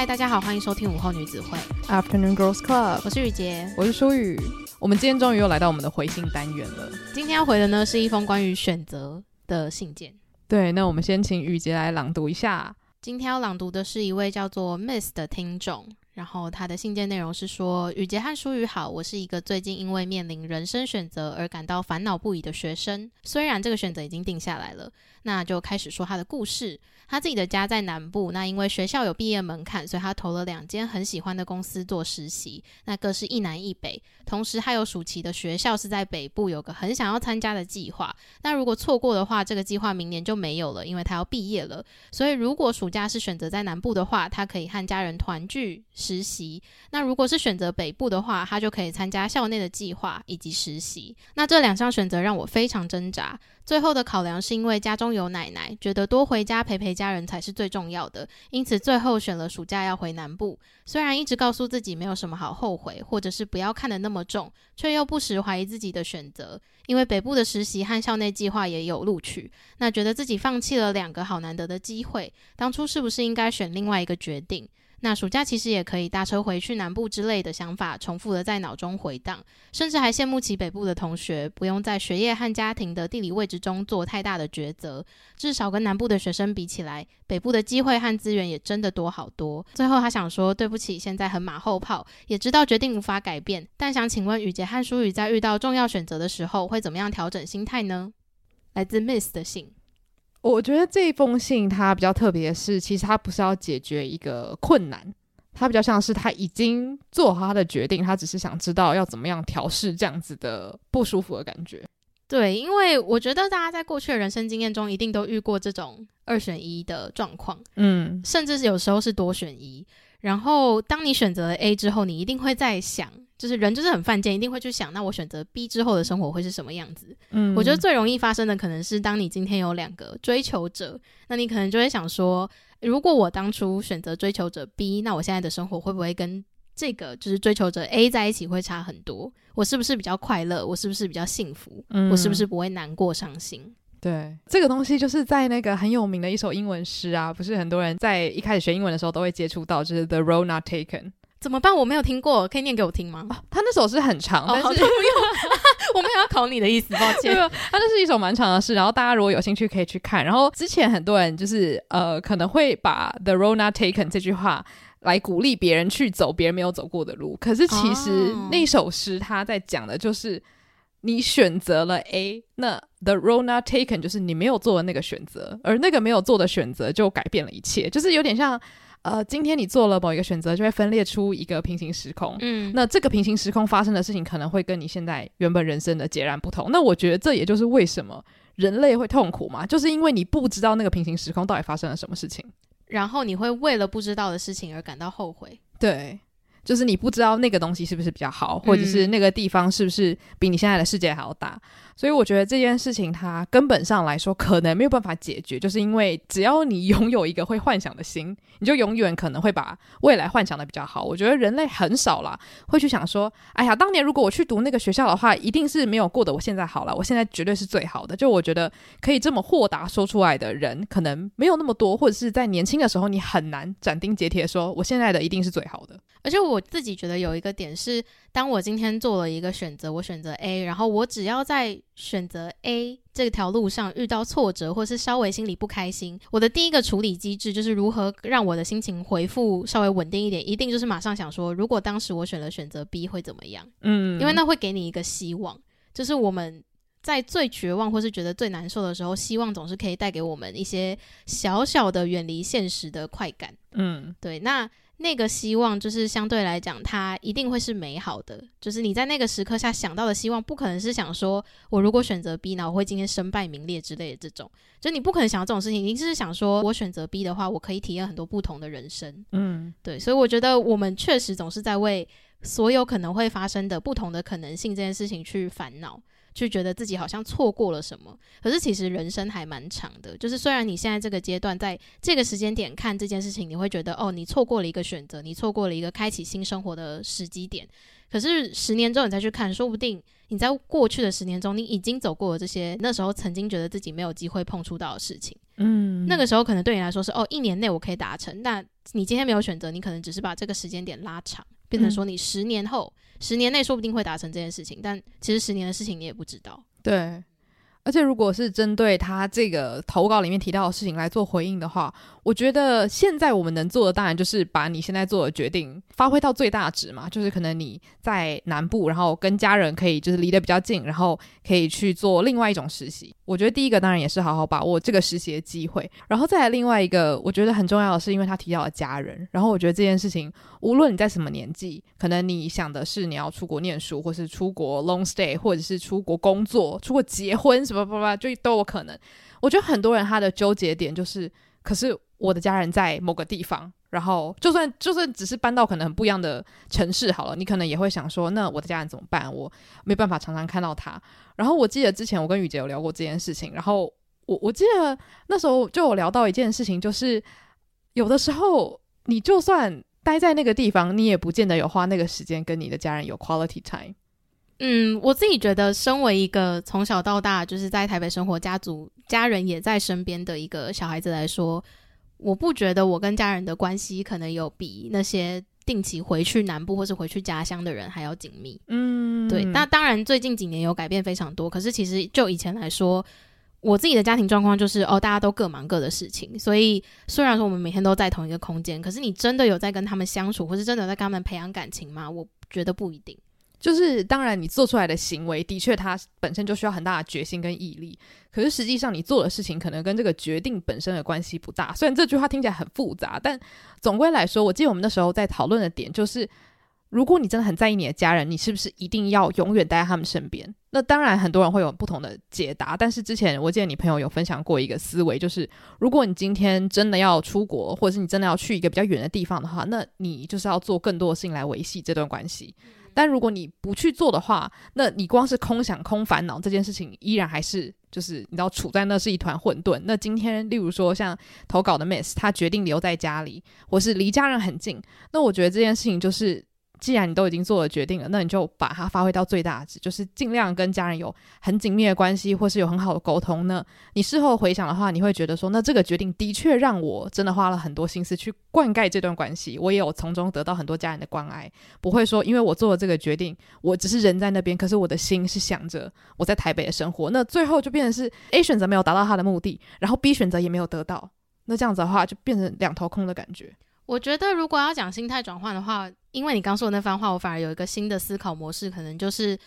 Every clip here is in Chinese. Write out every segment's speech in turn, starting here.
嗨，大家好，欢迎收听午后女子会 Afternoon Girls Club，我是雨洁，我是舒雨。我们今天终于又来到我们的回信单元了。今天要回的呢是一封关于选择的信件。对，那我们先请雨洁来朗读一下。今天要朗读的是一位叫做 Miss 的听众。然后他的信件内容是说：雨洁和舒雨好，我是一个最近因为面临人生选择而感到烦恼不已的学生。虽然这个选择已经定下来了，那就开始说他的故事。他自己的家在南部，那因为学校有毕业门槛，所以他投了两间很喜欢的公司做实习，那各是一南一北。同时还有暑期的学校是在北部，有个很想要参加的计划。那如果错过的话，这个计划明年就没有了，因为他要毕业了。所以如果暑假是选择在南部的话，他可以和家人团聚实习；那如果是选择北部的话，他就可以参加校内的计划以及实习。那这两项选择让我非常挣扎。最后的考量是因为家中有奶奶，觉得多回家陪陪家人才是最重要的，因此最后选了暑假要回南部。虽然一直告诉自己没有什么好后悔，或者是不要看得那么重，却又不时怀疑自己的选择。因为北部的实习和校内计划也有录取，那觉得自己放弃了两个好难得的机会，当初是不是应该选另外一个决定？那暑假其实也可以搭车回去南部之类的想法，重复的在脑中回荡，甚至还羡慕起北部的同学，不用在学业和家庭的地理位置中做太大的抉择，至少跟南部的学生比起来，北部的机会和资源也真的多好多。最后他想说，对不起，现在很马后炮，也知道决定无法改变，但想请问雨杰和舒雨在遇到重要选择的时候，会怎么样调整心态呢？来自 Miss 的信。我觉得这一封信它比较特别的是，其实它不是要解决一个困难，它比较像是他已经做好他的决定，他只是想知道要怎么样调试这样子的不舒服的感觉。对，因为我觉得大家在过去的人生经验中，一定都遇过这种二选一的状况，嗯，甚至是有时候是多选一。然后当你选择了 A 之后，你一定会在想。就是人就是很犯贱，一定会去想，那我选择 B 之后的生活会是什么样子？嗯，我觉得最容易发生的可能是，当你今天有两个追求者，那你可能就会想说，如果我当初选择追求者 B，那我现在的生活会不会跟这个就是追求者 A 在一起会差很多？我是不是比较快乐？我是不是比较幸福？嗯，我是不是不会难过伤心？对，这个东西就是在那个很有名的一首英文诗啊，不是很多人在一开始学英文的时候都会接触到，就是 The Road Not Taken。怎么办？我没有听过，可以念给我听吗？哦、他那首诗很长，但是、哦、不用，我没有要考你的意思，抱歉。他这是一首蛮长的诗，然后大家如果有兴趣可以去看。然后之前很多人就是呃可能会把 “the road not taken” 这句话来鼓励别人去走别人没有走过的路，可是其实那首诗他在讲的就是你选择了 A，那 “the road not taken” 就是你没有做的那个选择，而那个没有做的选择就改变了一切，就是有点像。呃，今天你做了某一个选择，就会分裂出一个平行时空。嗯，那这个平行时空发生的事情，可能会跟你现在原本人生的截然不同。那我觉得这也就是为什么人类会痛苦嘛，就是因为你不知道那个平行时空到底发生了什么事情，然后你会为了不知道的事情而感到后悔。对。就是你不知道那个东西是不是比较好，或者是那个地方是不是比你现在的世界还要大，嗯、所以我觉得这件事情它根本上来说可能没有办法解决，就是因为只要你拥有一个会幻想的心，你就永远可能会把未来幻想的比较好。我觉得人类很少啦会去想说，哎呀，当年如果我去读那个学校的话，一定是没有过得我现在好了，我现在绝对是最好的。就我觉得可以这么豁达说出来的人，可能没有那么多，或者是在年轻的时候，你很难斩钉截铁说我现在的一定是最好的。而且我自己觉得有一个点是，当我今天做了一个选择，我选择 A，然后我只要在选择 A 这条路上遇到挫折，或是稍微心里不开心，我的第一个处理机制就是如何让我的心情回复稍微稳定一点，一定就是马上想说，如果当时我选了选择 B 会怎么样？嗯，因为那会给你一个希望，就是我们在最绝望或是觉得最难受的时候，希望总是可以带给我们一些小小的远离现实的快感。嗯，对，那。那个希望就是相对来讲，它一定会是美好的。就是你在那个时刻下想到的希望，不可能是想说我如果选择 B，那我会今天身败名裂之类的这种。就你不可能想到这种事情，你只是想说我选择 B 的话，我可以体验很多不同的人生。嗯，对。所以我觉得我们确实总是在为所有可能会发生的不同的可能性这件事情去烦恼。就觉得自己好像错过了什么，可是其实人生还蛮长的。就是虽然你现在这个阶段，在这个时间点看这件事情，你会觉得哦，你错过了一个选择，你错过了一个开启新生活的时机点。可是十年之后你再去看，说不定你在过去的十年中，你已经走过了这些那时候曾经觉得自己没有机会碰触到的事情。嗯，那个时候可能对你来说是哦，一年内我可以达成。那你今天没有选择，你可能只是把这个时间点拉长，变成说你十年后、嗯、十年内说不定会达成这件事情，但其实十年的事情你也不知道。对。而且，如果是针对他这个投稿里面提到的事情来做回应的话，我觉得现在我们能做的，当然就是把你现在做的决定发挥到最大值嘛。就是可能你在南部，然后跟家人可以就是离得比较近，然后可以去做另外一种实习。我觉得第一个当然也是好好把握这个实习的机会，然后再来另外一个，我觉得很重要的是，因为他提到了家人。然后我觉得这件事情，无论你在什么年纪，可能你想的是你要出国念书，或是出国 long stay，或者是出国工作、出国结婚什么吧吧，就都有可能。我觉得很多人他的纠结点就是，可是我的家人在某个地方，然后就算就算只是搬到可能很不一样的城市好了，你可能也会想说，那我的家人怎么办？我没办法常常看到他。然后我记得之前我跟雨杰有聊过这件事情，然后我我记得那时候就有聊到一件事情，就是有的时候你就算待在那个地方，你也不见得有花那个时间跟你的家人有 quality time。嗯，我自己觉得，身为一个从小到大就是在台北生活、家族家人也在身边的一个小孩子来说，我不觉得我跟家人的关系可能有比那些定期回去南部或是回去家乡的人还要紧密。嗯，对。那当然，最近几年有改变非常多，可是其实就以前来说，我自己的家庭状况就是哦，大家都各忙各的事情，所以虽然说我们每天都在同一个空间，可是你真的有在跟他们相处，或是真的有在跟他们培养感情吗？我觉得不一定。就是当然，你做出来的行为的确，它本身就需要很大的决心跟毅力。可是实际上，你做的事情可能跟这个决定本身的关系不大。虽然这句话听起来很复杂，但总归来说，我记得我们那时候在讨论的点就是，如果你真的很在意你的家人，你是不是一定要永远待在他们身边？那当然，很多人会有不同的解答。但是之前我记得你朋友有分享过一个思维，就是如果你今天真的要出国，或者是你真的要去一个比较远的地方的话，那你就是要做更多的事情来维系这段关系。但如果你不去做的话，那你光是空想、空烦恼这件事情，依然还是就是你知道处在那是一团混沌。那今天，例如说像投稿的 Miss，他决定留在家里，或是离家人很近，那我觉得这件事情就是。既然你都已经做了决定了，那你就把它发挥到最大值，就是尽量跟家人有很紧密的关系，或是有很好的沟通。那你事后回想的话，你会觉得说，那这个决定的确让我真的花了很多心思去灌溉这段关系，我也有从中得到很多家人的关爱。不会说，因为我做了这个决定，我只是人在那边，可是我的心是想着我在台北的生活。那最后就变成是 A 选择没有达到他的目的，然后 B 选择也没有得到。那这样子的话，就变成两头空的感觉。我觉得，如果要讲心态转换的话，因为你刚说的那番话，我反而有一个新的思考模式，可能就是，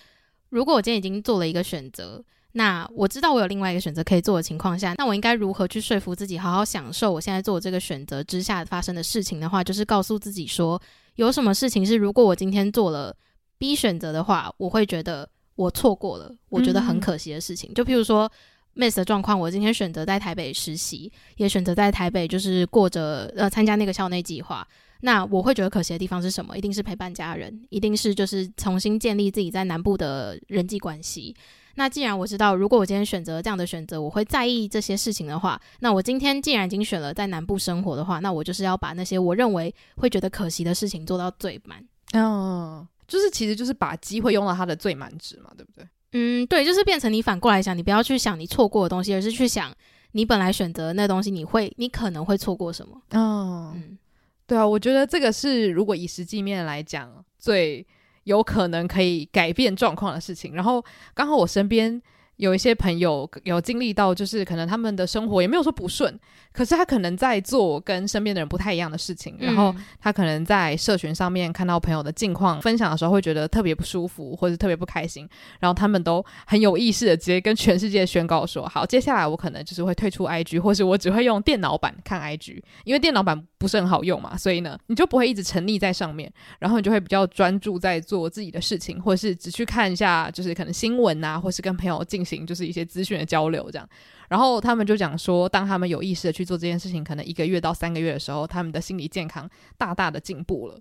如果我今天已经做了一个选择，那我知道我有另外一个选择可以做的情况下，那我应该如何去说服自己，好好享受我现在做这个选择之下发生的事情的话，就是告诉自己说，有什么事情是如果我今天做了 B 选择的话，我会觉得我错过了，我觉得很可惜的事情，嗯、就譬如说。Miss 的状况，我今天选择在台北实习，也选择在台北就是过着呃参加那个校内计划。那我会觉得可惜的地方是什么？一定是陪伴家人，一定是就是重新建立自己在南部的人际关系。那既然我知道，如果我今天选择这样的选择，我会在意这些事情的话，那我今天既然已经选了在南部生活的话，那我就是要把那些我认为会觉得可惜的事情做到最满。哦，就是其实就是把机会用到它的最满值嘛，对不对？嗯，对，就是变成你反过来想，你不要去想你错过的东西，而是去想你本来选择那东西，你会，你可能会错过什么。哦，嗯，对啊，我觉得这个是如果以实际面来讲，最有可能可以改变状况的事情。然后刚好我身边。有一些朋友有经历到，就是可能他们的生活也没有说不顺，可是他可能在做跟身边的人不太一样的事情，嗯、然后他可能在社群上面看到朋友的近况分享的时候，会觉得特别不舒服或者特别不开心，然后他们都很有意识的直接跟全世界宣告说：好，接下来我可能就是会退出 IG，或是我只会用电脑版看 IG，因为电脑版不是很好用嘛，所以呢，你就不会一直沉溺在上面，然后你就会比较专注在做自己的事情，或是只去看一下，就是可能新闻啊，或是跟朋友进行就是一些资讯的交流这样，然后他们就讲说，当他们有意识的去做这件事情，可能一个月到三个月的时候，他们的心理健康大大的进步了。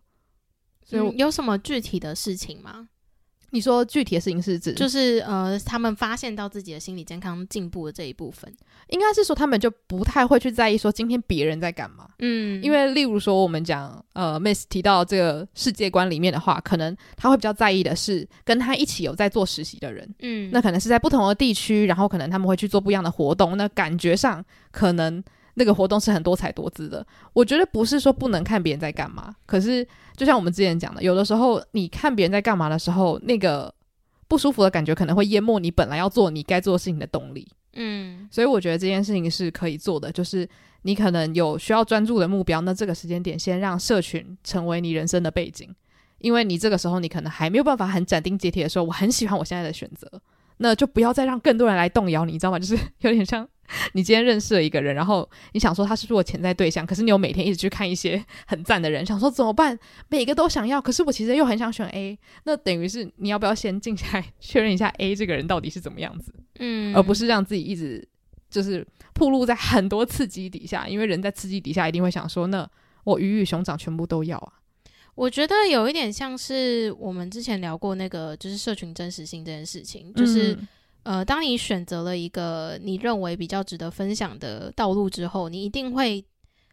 所以、嗯、有什么具体的事情吗？你说具体的事情是指，就是呃，他们发现到自己的心理健康进步的这一部分，应该是说他们就不太会去在意说今天别人在干嘛。嗯，因为例如说我们讲呃，Miss 提到这个世界观里面的话，可能他会比较在意的是跟他一起有在做实习的人。嗯，那可能是在不同的地区，然后可能他们会去做不一样的活动，那感觉上可能那个活动是很多彩多姿的。我觉得不是说不能看别人在干嘛，可是就像我们之前讲的，有的时候你看别人在干嘛的时候，那个。不舒服的感觉可能会淹没你本来要做你该做的事情的动力，嗯，所以我觉得这件事情是可以做的，就是你可能有需要专注的目标，那这个时间点先让社群成为你人生的背景，因为你这个时候你可能还没有办法很斩钉截铁的说我很喜欢我现在的选择，那就不要再让更多人来动摇你，你知道吗？就是 有点像。你今天认识了一个人，然后你想说他是不是我潜在对象，可是你有每天一直去看一些 很赞的人，想说怎么办？每个都想要，可是我其实又很想选 A，那等于是你要不要先静下来 确认一下 A 这个人到底是怎么样子？嗯，而不是让自己一直就是暴露在很多刺激底下，因为人在刺激底下一定会想说，那我鱼与熊掌全部都要啊。我觉得有一点像是我们之前聊过那个，就是社群真实性这件事情，就是。嗯呃，当你选择了一个你认为比较值得分享的道路之后，你一定会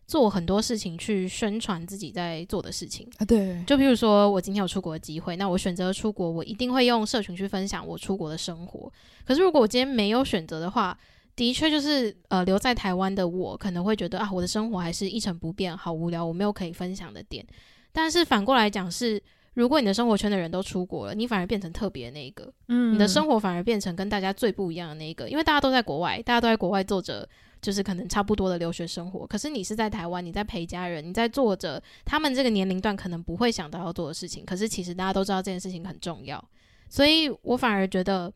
做很多事情去宣传自己在做的事情啊。对，就比如说我今天有出国的机会，那我选择出国，我一定会用社群去分享我出国的生活。可是如果我今天没有选择的话，的确就是呃留在台湾的我可能会觉得啊，我的生活还是一成不变，好无聊，我没有可以分享的点。但是反过来讲是。如果你的生活圈的人都出国了，你反而变成特别那一个，嗯，你的生活反而变成跟大家最不一样的那一个，因为大家都在国外，大家都在国外做着就是可能差不多的留学生活，可是你是在台湾，你在陪家人，你在做着他们这个年龄段可能不会想到要做的事情，可是其实大家都知道这件事情很重要，所以我反而觉得。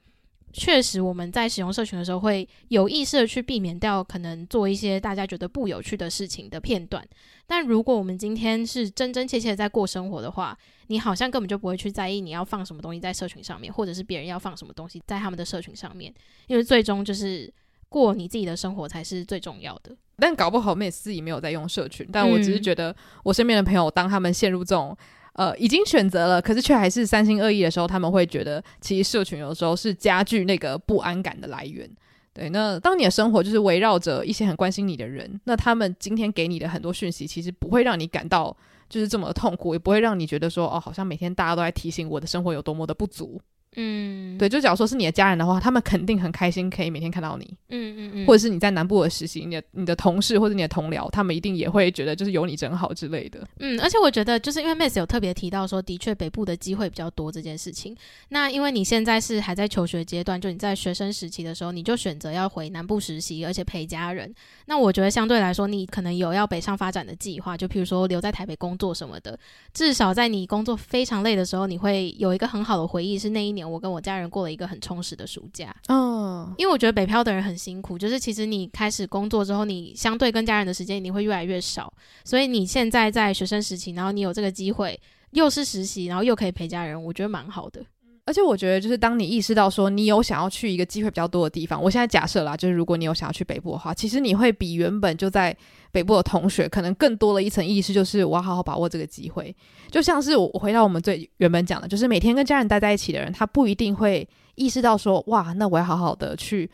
确实，我们在使用社群的时候，会有意识的去避免掉可能做一些大家觉得不有趣的事情的片段。但如果我们今天是真真切切的在过生活的话，你好像根本就不会去在意你要放什么东西在社群上面，或者是别人要放什么东西在他们的社群上面，因为最终就是过你自己的生活才是最重要的。但搞不好 Miss 自己没有在用社群，但我只是觉得我身边的朋友，当他们陷入这种。呃，已经选择了，可是却还是三心二意的时候，他们会觉得，其实社群有时候是加剧那个不安感的来源。对，那当你的生活就是围绕着一些很关心你的人，那他们今天给你的很多讯息，其实不会让你感到就是这么痛苦，也不会让你觉得说，哦，好像每天大家都在提醒我的生活有多么的不足。嗯，对，就假如说是你的家人的话，他们肯定很开心可以每天看到你。嗯嗯嗯，或者是你在南部的实习，你的你的同事或者你的同僚，他们一定也会觉得就是有你真好之类的。嗯，而且我觉得就是因为 Miss 有特别提到说，的确北部的机会比较多这件事情。那因为你现在是还在求学阶段，就你在学生时期的时候，你就选择要回南部实习，而且陪家人。那我觉得相对来说，你可能有要北上发展的计划，就譬如说留在台北工作什么的。至少在你工作非常累的时候，你会有一个很好的回忆，是那一年我跟我家人过。了一个很充实的暑假，嗯，因为我觉得北漂的人很辛苦，就是其实你开始工作之后，你相对跟家人的时间一定会越来越少，所以你现在在学生时期，然后你有这个机会，又是实习，然后又可以陪家人，我觉得蛮好的。而且我觉得，就是当你意识到说你有想要去一个机会比较多的地方，我现在假设啦，就是如果你有想要去北部的话，其实你会比原本就在北部的同学可能更多的一层意识，就是我要好好把握这个机会。就像是我回到我们最原本讲的，就是每天跟家人待在一起的人，他不一定会意识到说，哇，那我要好好的去。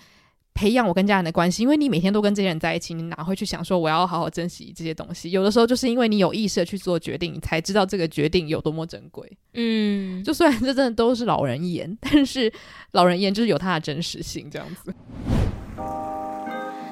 培养我跟家人的关系，因为你每天都跟这些人在一起，你哪会去想说我要好好珍惜这些东西？有的时候就是因为你有意识的去做决定，你才知道这个决定有多么珍贵。嗯，就虽然这真的都是老人言，但是老人言就是有它的真实性，这样子。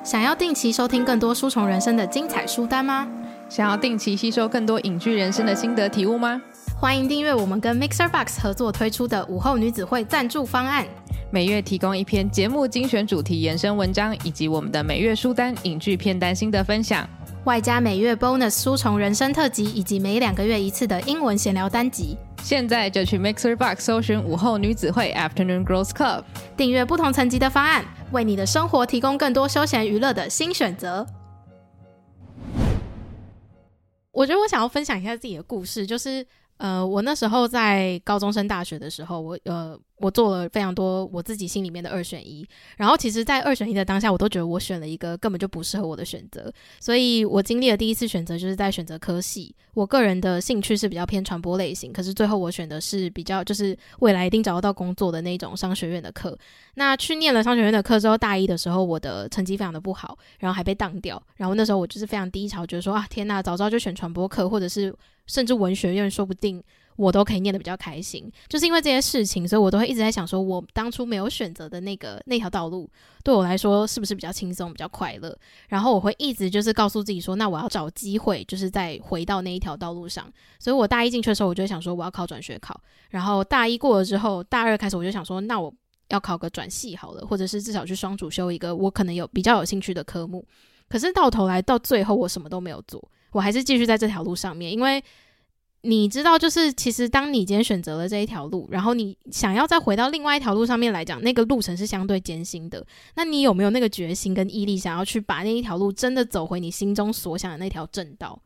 想要定期收听更多书虫人生的精彩书单吗？想要定期吸收更多隐居人生的心得体悟吗？欢迎订阅我们跟 Mixer Box 合作推出的午后女子会赞助方案。每月提供一篇节目精选主题延伸文章，以及我们的每月书单、影剧片单心得分享，外加每月 bonus 书虫人生特辑，以及每两个月一次的英文闲聊单集。现在就去 Mixer Box 搜寻午后女子会 Afternoon Girls Club，订阅不同层级的方案，为你的生活提供更多休闲娱乐的新选择。我觉得我想要分享一下自己的故事，就是。呃，我那时候在高中升大学的时候，我呃，我做了非常多我自己心里面的二选一。然后，其实，在二选一的当下，我都觉得我选了一个根本就不适合我的选择。所以我经历了第一次选择，就是在选择科系。我个人的兴趣是比较偏传播类型，可是最后我选的是比较就是未来一定找得到工作的那种商学院的课。那去念了商学院的课之后，大一的时候我的成绩非常的不好，然后还被当掉。然后那时候我就是非常低潮，觉得说啊，天呐，早知道就选传播课，或者是。甚至文学院说不定我都可以念得比较开心，就是因为这些事情，所以我都会一直在想，说我当初没有选择的那个那条道路，对我来说是不是比较轻松、比较快乐？然后我会一直就是告诉自己说，那我要找机会，就是再回到那一条道路上。所以我大一进去的时候，我就想说我要考转学考，然后大一过了之后，大二开始我就想说，那我要考个转系好了，或者是至少去双主修一个我可能有比较有兴趣的科目。可是到头来到最后，我什么都没有做，我还是继续在这条路上面，因为。你知道，就是其实当你今天选择了这一条路，然后你想要再回到另外一条路上面来讲，那个路程是相对艰辛的。那你有没有那个决心跟毅力，想要去把那一条路真的走回你心中所想的那条正道？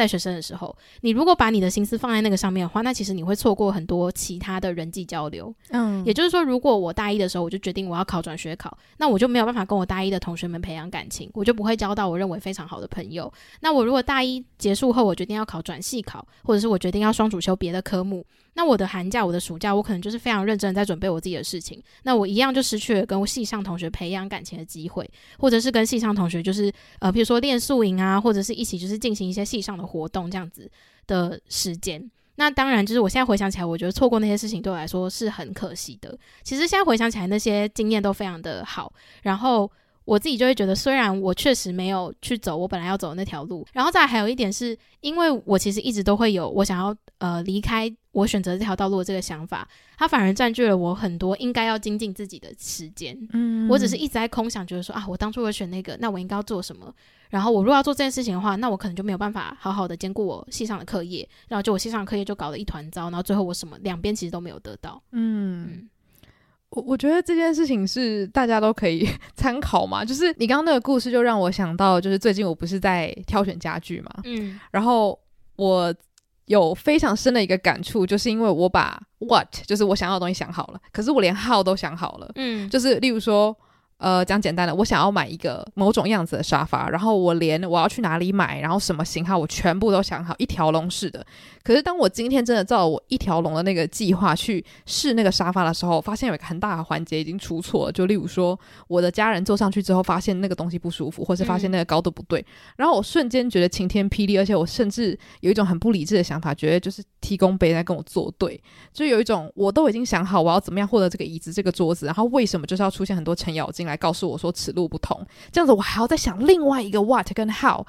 在学生的时候，你如果把你的心思放在那个上面的话，那其实你会错过很多其他的人际交流。嗯，也就是说，如果我大一的时候我就决定我要考转学考，那我就没有办法跟我大一的同学们培养感情，我就不会交到我认为非常好的朋友。那我如果大一结束后，我决定要考转系考，或者是我决定要双主修别的科目。那我的寒假、我的暑假，我可能就是非常认真在准备我自己的事情。那我一样就失去了跟我系上同学培养感情的机会，或者是跟系上同学就是呃，比如说练宿营啊，或者是一起就是进行一些系上的活动这样子的时间。那当然，就是我现在回想起来，我觉得错过那些事情对我来说是很可惜的。其实现在回想起来，那些经验都非常的好。然后。我自己就会觉得，虽然我确实没有去走我本来要走的那条路，然后再还有一点是，因为我其实一直都会有我想要呃离开我选择这条道路的这个想法，它反而占据了我很多应该要精进自己的时间。嗯，我只是一直在空想，觉得说啊，我当初我选那个，那我应该要做什么？然后我如果要做这件事情的话，那我可能就没有办法好好的兼顾我系上的课业，然后就我系上的课业就搞得一团糟，然后最后我什么两边其实都没有得到。嗯。嗯我我觉得这件事情是大家都可以 参考嘛，就是你刚刚那个故事就让我想到，就是最近我不是在挑选家具嘛，嗯，然后我有非常深的一个感触，就是因为我把 what 就是我想要的东西想好了，可是我连 how 都想好了，嗯，就是例如说。呃，讲简单的，我想要买一个某种样子的沙发，然后我连我要去哪里买，然后什么型号，我全部都想好，一条龙式的。可是当我今天真的照我一条龙的那个计划去试那个沙发的时候，发现有一个很大的环节已经出错了。就例如说，我的家人坐上去之后，发现那个东西不舒服，或是发现那个高度不对，嗯、然后我瞬间觉得晴天霹雳，而且我甚至有一种很不理智的想法，觉得就是提供别人在跟我作对，就有一种我都已经想好我要怎么样获得这个椅子、这个桌子，然后为什么就是要出现很多程咬金来告诉我说此路不通，这样子我还要再想另外一个 what 跟 how，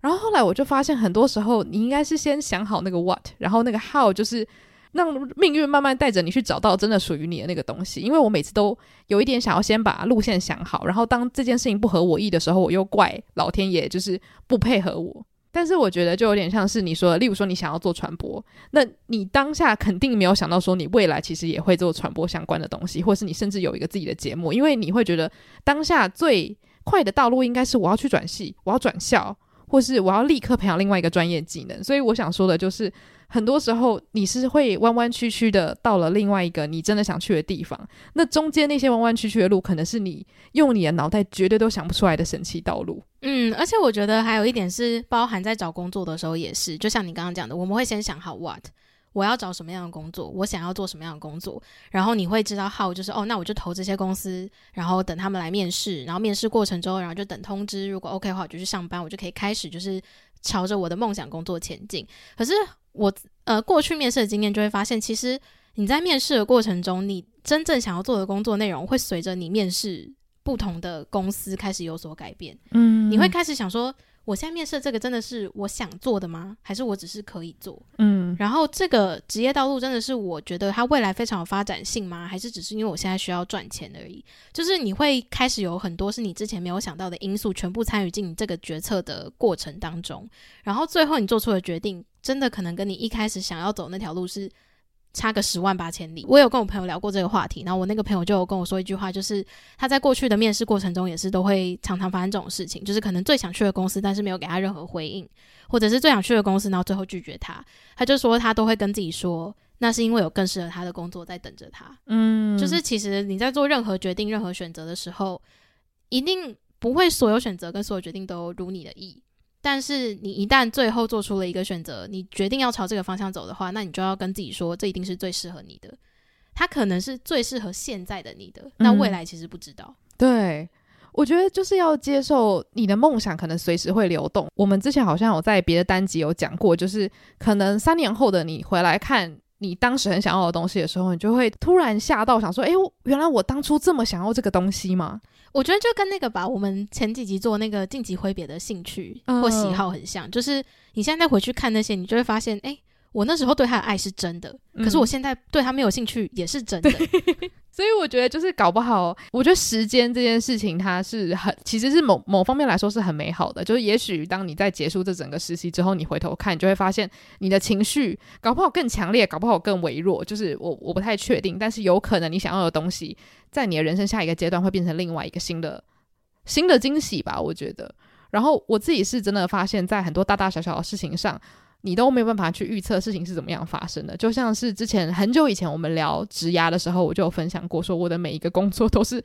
然后后来我就发现很多时候你应该是先想好那个 what，然后那个 how 就是让命运慢慢带着你去找到真的属于你的那个东西。因为我每次都有一点想要先把路线想好，然后当这件事情不合我意的时候，我又怪老天爷就是不配合我。但是我觉得就有点像是你说的，例如说你想要做传播，那你当下肯定没有想到说你未来其实也会做传播相关的东西，或是你甚至有一个自己的节目，因为你会觉得当下最快的道路应该是我要去转系，我要转校，或是我要立刻培养另外一个专业技能。所以我想说的就是。很多时候你是会弯弯曲曲的到了另外一个你真的想去的地方，那中间那些弯弯曲曲的路，可能是你用你的脑袋绝对都想不出来的神奇道路。嗯，而且我觉得还有一点是包含在找工作的时候也是，就像你刚刚讲的，我们会先想好 what 我要找什么样的工作，我想要做什么样的工作，然后你会知道 how 就是哦，那我就投这些公司，然后等他们来面试，然后面试过程中，然后就等通知，如果 OK 的话，我就去上班，我就可以开始就是朝着我的梦想工作前进。可是。我呃，过去面试的经验就会发现，其实你在面试的过程中，你真正想要做的工作内容会随着你面试不同的公司开始有所改变。嗯，你会开始想说，我现在面试这个真的是我想做的吗？还是我只是可以做？嗯，然后这个职业道路真的是我觉得它未来非常有发展性吗？还是只是因为我现在需要赚钱而已？就是你会开始有很多是你之前没有想到的因素，全部参与进你这个决策的过程当中，然后最后你做出的决定。真的可能跟你一开始想要走那条路是差个十万八千里。我有跟我朋友聊过这个话题，然后我那个朋友就有跟我说一句话，就是他在过去的面试过程中也是都会常常发生这种事情，就是可能最想去的公司，但是没有给他任何回应，或者是最想去的公司，然后最后拒绝他。他就说他都会跟自己说，那是因为有更适合他的工作在等着他。嗯，就是其实你在做任何决定、任何选择的时候，一定不会所有选择跟所有决定都如你的意。但是你一旦最后做出了一个选择，你决定要朝这个方向走的话，那你就要跟自己说，这一定是最适合你的。它可能是最适合现在的你的，那未来其实不知道。嗯，对，我觉得就是要接受你的梦想可能随时会流动。我们之前好像有在别的单集有讲过，就是可能三年后的你回来看你当时很想要的东西的时候，你就会突然吓到，想说：“哎，原来我当初这么想要这个东西吗？”我觉得就跟那个吧，我们前几集做那个晋级挥别的兴趣或喜好很像，uh, 就是你现在再回去看那些，你就会发现，哎、欸，我那时候对他的爱是真的，嗯、可是我现在对他没有兴趣也是真的。所以我觉得就是搞不好，我觉得时间这件事情它是很，其实是某某方面来说是很美好的。就是也许当你在结束这整个实习之后，你回头看，你就会发现你的情绪搞不好更强烈，搞不好更微弱。就是我我不太确定，但是有可能你想要的东西，在你的人生下一个阶段会变成另外一个新的新的惊喜吧。我觉得。然后我自己是真的发现，在很多大大小小的事情上。你都没有办法去预测事情是怎么样发生的，就像是之前很久以前我们聊职涯的时候，我就有分享过，说我的每一个工作都是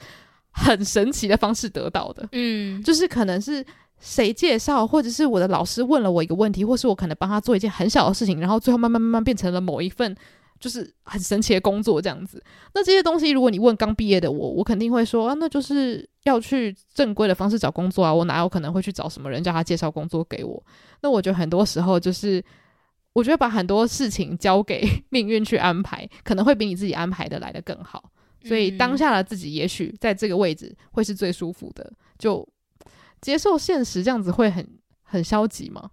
很神奇的方式得到的，嗯，就是可能是谁介绍，或者是我的老师问了我一个问题，或是我可能帮他做一件很小的事情，然后最后慢慢慢慢变成了某一份。就是很神奇的工作这样子，那这些东西如果你问刚毕业的我，我肯定会说啊，那就是要去正规的方式找工作啊，我哪有可能会去找什么人叫他介绍工作给我？那我觉得很多时候就是，我觉得把很多事情交给命运去安排，可能会比你自己安排的来的更好。所以当下的自己也许在这个位置会是最舒服的，就接受现实，这样子会很很消极吗？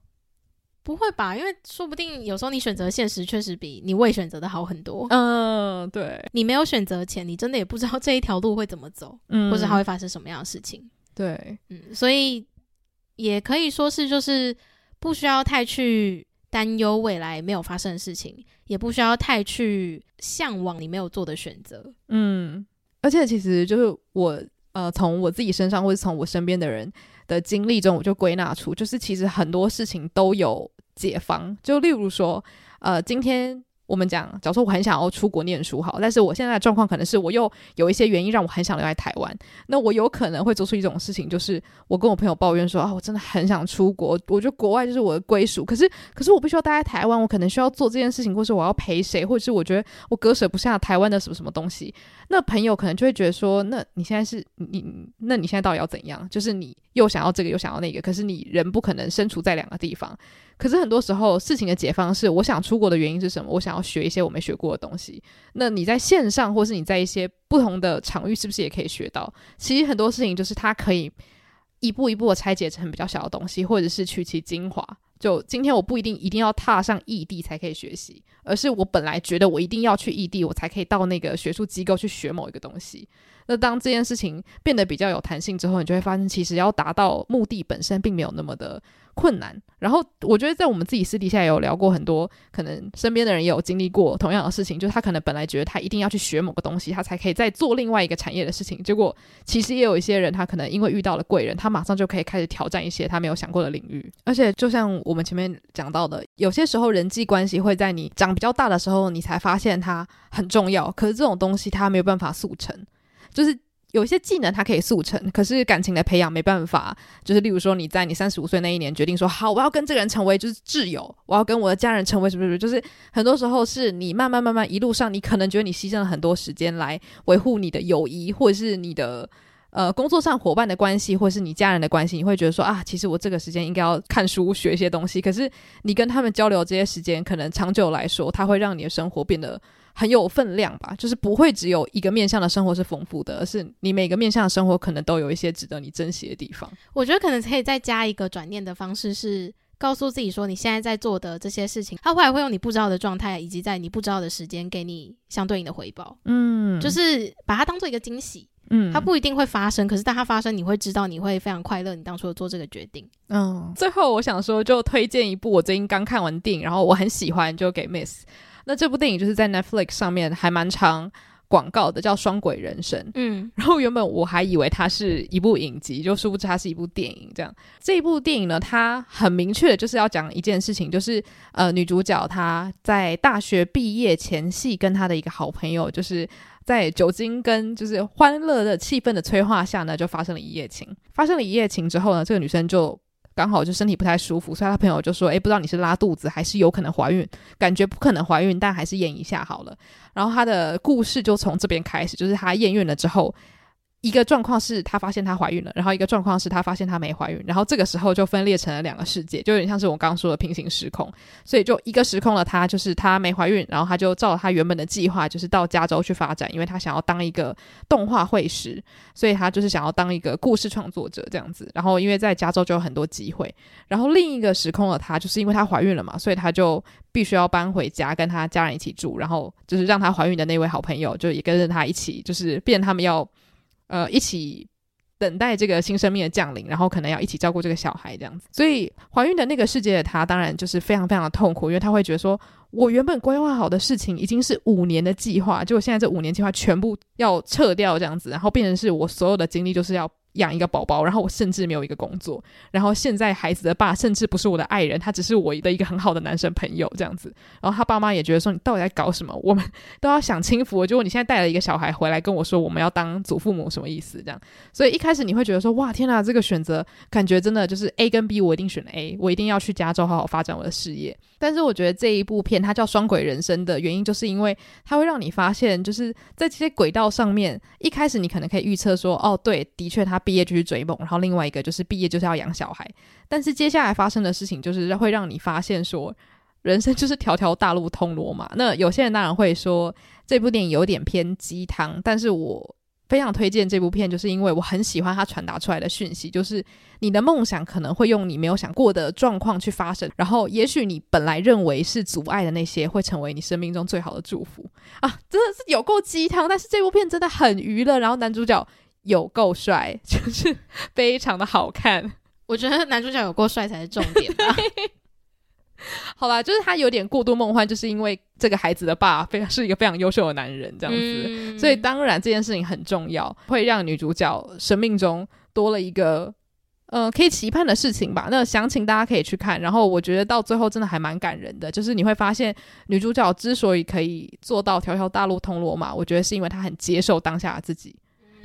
不会吧？因为说不定有时候你选择现实确实比你未选择的好很多。嗯，对。你没有选择前，你真的也不知道这一条路会怎么走，嗯，或者它会发生什么样的事情。对，嗯，所以也可以说是，就是不需要太去担忧未来没有发生的事情，也不需要太去向往你没有做的选择。嗯，而且其实就是我呃，从我自己身上，或者从我身边的人的经历中，我就归纳出，就是其实很多事情都有。解方，就例如说，呃，今天我们讲，假如说我很想要出国念书，好，但是我现在的状况可能是我又有一些原因让我很想留在台湾，那我有可能会做出一种事情，就是我跟我朋友抱怨说啊，我真的很想出国，我觉得国外就是我的归属，可是可是我必须要待在台湾，我可能需要做这件事情，或是我要陪谁，或者是我觉得我割舍不下台湾的什么什么东西，那朋友可能就会觉得说，那你现在是你，那你现在到底要怎样？就是你又想要这个又想要那个，可是你人不可能身处在两个地方。可是很多时候，事情的解方是，我想出国的原因是什么？我想要学一些我没学过的东西。那你在线上，或是你在一些不同的场域，是不是也可以学到？其实很多事情就是它可以一步一步的拆解成比较小的东西，或者是取其精华。就今天我不一定一定要踏上异地才可以学习，而是我本来觉得我一定要去异地，我才可以到那个学术机构去学某一个东西。那当这件事情变得比较有弹性之后，你就会发现，其实要达到目的本身并没有那么的困难。然后我觉得，在我们自己私底下也有聊过很多，可能身边的人也有经历过同样的事情，就是他可能本来觉得他一定要去学某个东西，他才可以再做另外一个产业的事情。结果其实也有一些人，他可能因为遇到了贵人，他马上就可以开始挑战一些他没有想过的领域。而且就像我们前面讲到的，有些时候人际关系会在你长比较大的时候，你才发现它很重要。可是这种东西它没有办法速成。就是有一些技能它可以速成，可是感情的培养没办法。就是例如说，你在你三十五岁那一年决定说好，我要跟这个人成为就是挚友，我要跟我的家人成为什么什么，就是很多时候是你慢慢慢慢一路上，你可能觉得你牺牲了很多时间来维护你的友谊，或者是你的呃工作上伙伴的关系，或是你家人的关系，你会觉得说啊，其实我这个时间应该要看书学一些东西。可是你跟他们交流这些时间，可能长久来说，它会让你的生活变得。很有分量吧，就是不会只有一个面向的生活是丰富的，而是你每个面向的生活可能都有一些值得你珍惜的地方。我觉得可能可以再加一个转念的方式，是告诉自己说，你现在在做的这些事情，它会会用你不知道的状态，以及在你不知道的时间给你相对应的回报。嗯，就是把它当做一个惊喜。嗯，它不一定会发生，可是当它发生，你会知道，你会非常快乐，你当初做这个决定。嗯，最后我想说，就推荐一部我最近刚看完电影，然后我很喜欢，就给 Miss。那这部电影就是在 Netflix 上面还蛮长广告的，叫《双轨人生》。嗯，然后原本我还以为它是一部影集，就殊不知它是一部电影。这样，这一部电影呢，它很明确的就是要讲一件事情，就是呃，女主角她在大学毕业前夕，跟她的一个好朋友，就是在酒精跟就是欢乐的气氛的催化下呢，就发生了一夜情。发生了一夜情之后呢，这个女生就。刚好就身体不太舒服，所以他朋友就说：“诶，不知道你是拉肚子还是有可能怀孕，感觉不可能怀孕，但还是验一下好了。”然后他的故事就从这边开始，就是他验孕了之后。一个状况是她发现她怀孕了，然后一个状况是她发现她没怀孕，然后这个时候就分裂成了两个世界，就有点像是我刚刚说的平行时空。所以就一个时空的她，就是她没怀孕，然后她就照她原本的计划，就是到加州去发展，因为她想要当一个动画绘师，所以她就是想要当一个故事创作者这样子。然后因为在加州就有很多机会，然后另一个时空的她，就是因为她怀孕了嘛，所以她就必须要搬回家跟她家人一起住，然后就是让她怀孕的那位好朋友就也跟着她一起，就是变他们要。呃，一起等待这个新生命的降临，然后可能要一起照顾这个小孩这样子。所以怀孕的那个世界的她，当然就是非常非常的痛苦，因为她会觉得说，我原本规划好的事情已经是五年的计划，结果现在这五年计划全部要撤掉这样子，然后变成是我所有的精力就是要。养一个宝宝，然后我甚至没有一个工作，然后现在孩子的爸甚至不是我的爱人，他只是我的一个很好的男生朋友这样子。然后他爸妈也觉得说，你到底在搞什么？我们都要享清福，结果你现在带了一个小孩回来跟我说我们要当祖父母，什么意思？这样，所以一开始你会觉得说，哇，天呐，这个选择感觉真的就是 A 跟 B，我一定选 A，我一定要去加州好好发展我的事业。但是我觉得这一部片它叫双轨人生的原因，就是因为它会让你发现，就是在这些轨道上面，一开始你可能可以预测说，哦，对，的确他毕业就去追梦，然后另外一个就是毕业就是要养小孩。但是接下来发生的事情，就是会让你发现说，人生就是条条大路通罗马。那有些人当然会说这部电影有点偏鸡汤，但是我。非常推荐这部片，就是因为我很喜欢它传达出来的讯息，就是你的梦想可能会用你没有想过的状况去发生，然后也许你本来认为是阻碍的那些，会成为你生命中最好的祝福啊！真的是有够鸡汤，但是这部片真的很娱乐，然后男主角有够帅，就是非常的好看。我觉得男主角有够帅才是重点吧。好吧，就是他有点过度梦幻，就是因为这个孩子的爸非常是一个非常优秀的男人，这样子，嗯、所以当然这件事情很重要，会让女主角生命中多了一个呃可以期盼的事情吧。那详情大家可以去看，然后我觉得到最后真的还蛮感人的，就是你会发现女主角之所以可以做到条条大路通罗马，我觉得是因为她很接受当下的自己。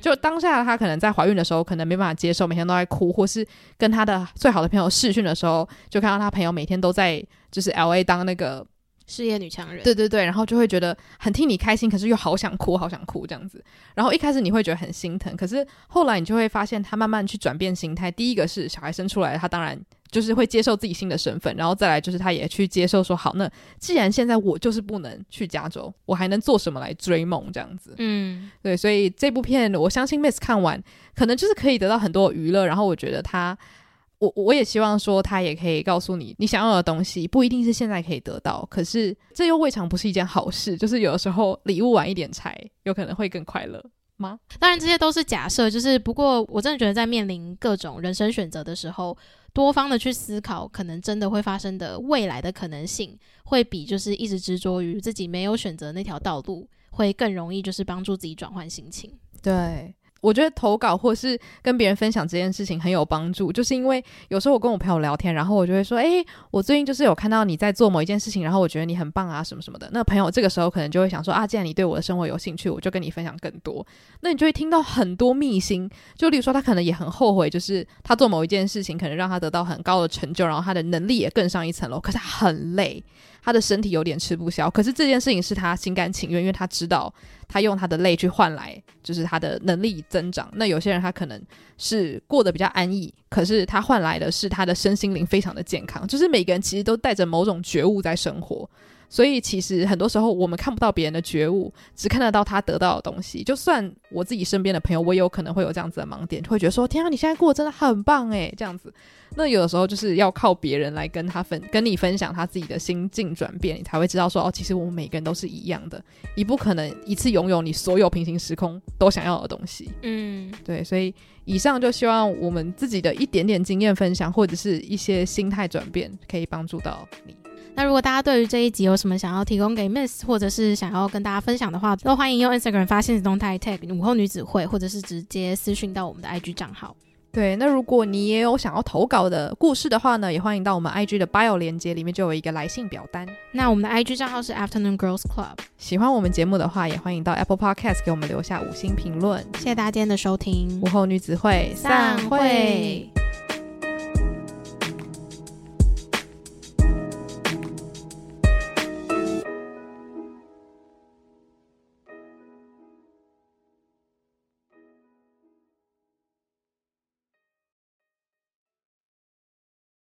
就当下，她可能在怀孕的时候，可能没办法接受，每天都在哭，或是跟她的最好的朋友试训的时候，就看到她朋友每天都在就是 LA 当那个事业女强人。对对对，然后就会觉得很替你开心，可是又好想哭，好想哭这样子。然后一开始你会觉得很心疼，可是后来你就会发现她慢慢去转变心态。第一个是小孩生出来，她当然。就是会接受自己新的身份，然后再来就是他也去接受说，好，那既然现在我就是不能去加州，我还能做什么来追梦这样子？嗯，对，所以这部片我相信 Miss 看完可能就是可以得到很多娱乐，然后我觉得他，我我也希望说他也可以告诉你，你想要的东西不一定是现在可以得到，可是这又未尝不是一件好事，就是有的时候礼物晚一点拆，有可能会更快乐吗？当然这些都是假设，就是不过我真的觉得在面临各种人生选择的时候。多方的去思考，可能真的会发生的未来的可能性，会比就是一直执着于自己没有选择那条道路，会更容易就是帮助自己转换心情。对。我觉得投稿或是跟别人分享这件事情很有帮助，就是因为有时候我跟我朋友聊天，然后我就会说：“诶，我最近就是有看到你在做某一件事情，然后我觉得你很棒啊，什么什么的。”那朋友这个时候可能就会想说：“啊，既然你对我的生活有兴趣，我就跟你分享更多。”那你就会听到很多秘辛，就例如说他可能也很后悔，就是他做某一件事情可能让他得到很高的成就，然后他的能力也更上一层楼，可是他很累。他的身体有点吃不消，可是这件事情是他心甘情愿，因为他知道他用他的泪去换来，就是他的能力增长。那有些人他可能是过得比较安逸，可是他换来的是他的身心灵非常的健康。就是每个人其实都带着某种觉悟在生活。所以其实很多时候我们看不到别人的觉悟，只看得到他得到的东西。就算我自己身边的朋友，我也有可能会有这样子的盲点，就会觉得说：“天啊，你现在过得真的很棒诶。”这样子。那有的时候就是要靠别人来跟他分，跟你分享他自己的心境转变，你才会知道说：“哦，其实我们每个人都是一样的，你不可能一次拥有你所有平行时空都想要的东西。”嗯，对。所以以上就希望我们自己的一点点经验分享，或者是一些心态转变，可以帮助到你。那如果大家对于这一集有什么想要提供给 Miss，或者是想要跟大家分享的话，都欢迎用 Instagram 发限时动态 tag 午后女子会，或者是直接私讯到我们的 IG 账号。对，那如果你也有想要投稿的故事的话呢，也欢迎到我们 IG 的 bio 连接里面就有一个来信表单。那我们的 IG 账号是 Afternoon Girls Club。喜欢我们节目的话，也欢迎到 Apple Podcast 给我们留下五星评论。谢谢大家今天的收听，午后女子会散会。